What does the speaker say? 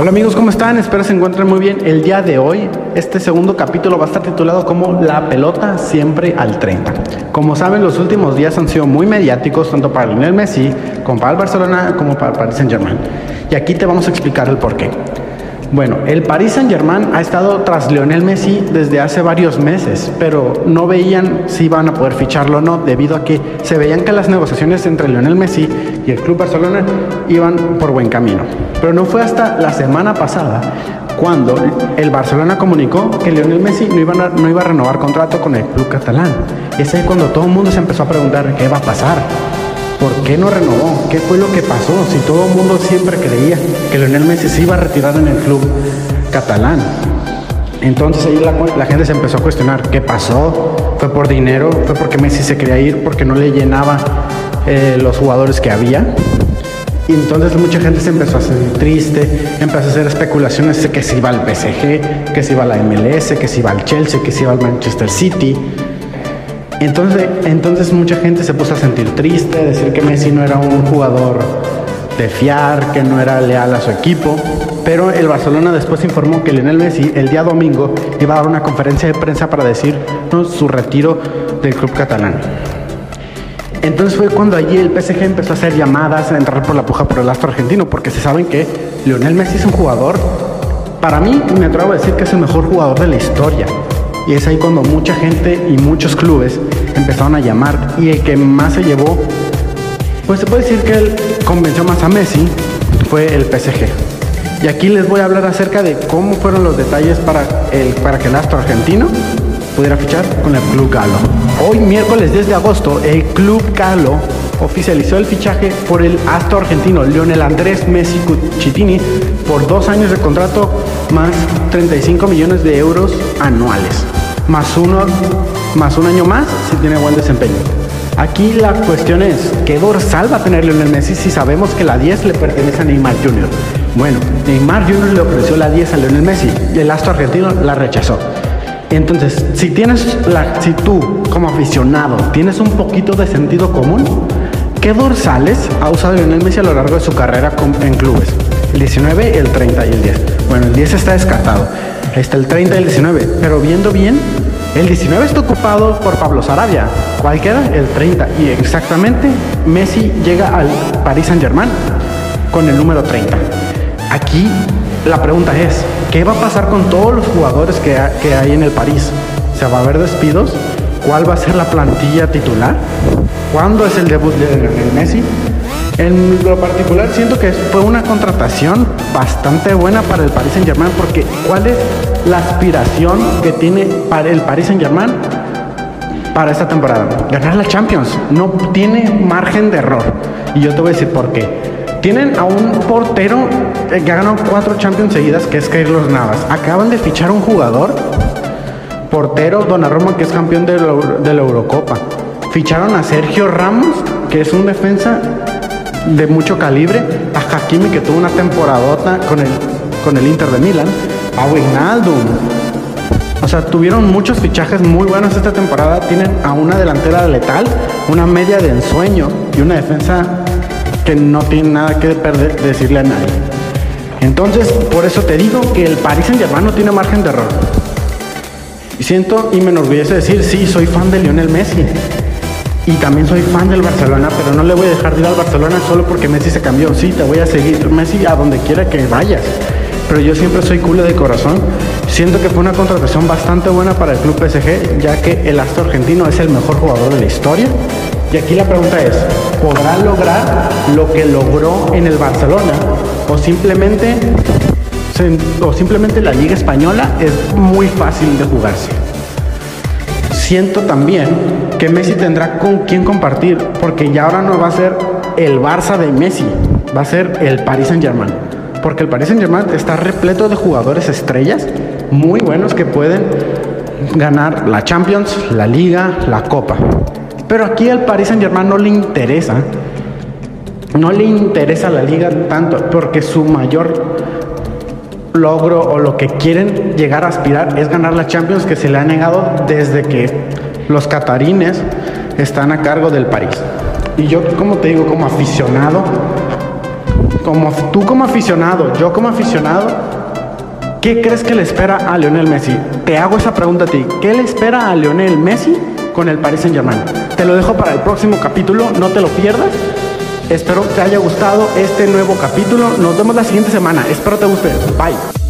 Hola amigos, ¿cómo están? Espero se encuentren muy bien. El día de hoy, este segundo capítulo va a estar titulado como La pelota siempre al 30. Como saben, los últimos días han sido muy mediáticos, tanto para Lionel Messi, como para el Barcelona, como para Paris Saint Germain. Y aquí te vamos a explicar el porqué. Bueno, el Paris Saint-Germain ha estado tras Lionel Messi desde hace varios meses, pero no veían si iban a poder ficharlo o no, debido a que se veían que las negociaciones entre Lionel Messi y el Club Barcelona iban por buen camino. Pero no fue hasta la semana pasada cuando el Barcelona comunicó que Lionel Messi no iba a, no iba a renovar contrato con el club catalán. Y es cuando todo el mundo se empezó a preguntar qué va a pasar. ¿Por qué no renovó? ¿Qué fue lo que pasó? Si todo el mundo siempre creía que Lionel Messi se iba a retirar en el club catalán. Entonces ahí la, gente se empezó a cuestionar qué pasó. ¿Fue por dinero? ¿Fue porque Messi se quería ir? ¿Porque no le llenaba eh, los jugadores que había? Y entonces mucha gente se empezó a sentir triste, empezó a hacer especulaciones de que se iba al PSG, que se iba a la MLS, que se iba al Chelsea, que se iba al Manchester City. Entonces, entonces mucha gente se puso a sentir triste, decir que Messi no era un jugador de fiar, que no era leal a su equipo. Pero el Barcelona después informó que Lionel Messi el día domingo iba a dar una conferencia de prensa para decir su retiro del club catalán. Entonces fue cuando allí el PSG empezó a hacer llamadas, a entrar por la puja por el astro argentino, porque se saben que Lionel Messi es un jugador, para mí me atrevo a decir que es el mejor jugador de la historia. Y es ahí cuando mucha gente y muchos clubes empezaron a llamar. Y el que más se llevó, pues se puede decir que él convenció más a Messi, fue el PSG. Y aquí les voy a hablar acerca de cómo fueron los detalles para, el, para que el astro argentino pudiera fichar con el Club Galo. Hoy, miércoles 10 de agosto, el Club Galo oficializó el fichaje por el astro argentino Lionel Andrés Messi Cucitini por dos años de contrato más 35 millones de euros anuales más uno, más un año más si tiene buen desempeño. Aquí la cuestión es, ¿qué dorsal va a tener Lionel Messi si sabemos que la 10 le pertenece a Neymar Jr.? Bueno, Neymar Jr. le ofreció la 10 a Lionel Messi el astro argentino la rechazó. Entonces, si tienes la, si tú como aficionado tienes un poquito de sentido común, ¿qué dorsales ha usado Lionel Messi a lo largo de su carrera en clubes? El 19, el 30 y el 10. Bueno, el 10 está descartado. Está el 30 y el 19. Pero viendo bien, el 19 está ocupado por Pablo Sarabia. ¿Cuál queda? El 30. Y exactamente Messi llega al Paris Saint Germain con el número 30. Aquí la pregunta es, ¿qué va a pasar con todos los jugadores que, que hay en el París? ¿Se va a haber despidos? ¿Cuál va a ser la plantilla titular? ¿Cuándo es el debut de Messi? En lo particular siento que fue una contratación bastante buena para el Paris Saint Germain porque ¿cuál es la aspiración que tiene el Paris Saint Germain para esta temporada? Ganar la Champions. No tiene margen de error. Y yo te voy a decir por qué. Tienen a un portero que ganado cuatro Champions seguidas, que es Carlos Navas. Acaban de fichar un jugador, portero Donnarumma, que es campeón de la Eurocopa. Ficharon a Sergio Ramos, que es un defensa de mucho calibre, a Hakimi que tuvo una temporadota con el, con el Inter de Milán, a Wijnaldum. O sea, tuvieron muchos fichajes muy buenos esta temporada. Tienen a una delantera letal, una media de ensueño y una defensa que no tiene nada que perder, decirle a nadie. Entonces, por eso te digo que el Paris Saint Germain no tiene margen de error. Y siento y me enorgullece decir, sí, soy fan de Lionel Messi. Y también soy fan del Barcelona, pero no le voy a dejar de ir al Barcelona solo porque Messi se cambió. Sí, te voy a seguir Messi a donde quiera que vayas. Pero yo siempre soy culo de corazón. Siento que fue una contratación bastante buena para el club PSG, ya que el astro argentino es el mejor jugador de la historia. Y aquí la pregunta es, ¿podrá lograr lo que logró en el Barcelona? O simplemente, o simplemente la Liga Española es muy fácil de jugarse siento también que Messi tendrá con quién compartir, porque ya ahora no va a ser el Barça de Messi, va a ser el Paris Saint Germain. Porque el Paris Saint Germain está repleto de jugadores estrellas muy buenos que pueden ganar la Champions, la Liga, la Copa. Pero aquí al Paris Saint Germain no le interesa, no le interesa la Liga tanto, porque su mayor logro o lo que quieren llegar a aspirar es ganar la Champions que se le ha negado desde que los catarines están a cargo del París. Y yo, como te digo, como aficionado, como tú como aficionado, yo como aficionado, ¿qué crees que le espera a Lionel Messi? Te hago esa pregunta a ti. ¿Qué le espera a Lionel Messi con el Paris Saint Germain? Te lo dejo para el próximo capítulo, no te lo pierdas. Espero te haya gustado este nuevo capítulo. Nos vemos la siguiente semana. Espero te guste. Bye.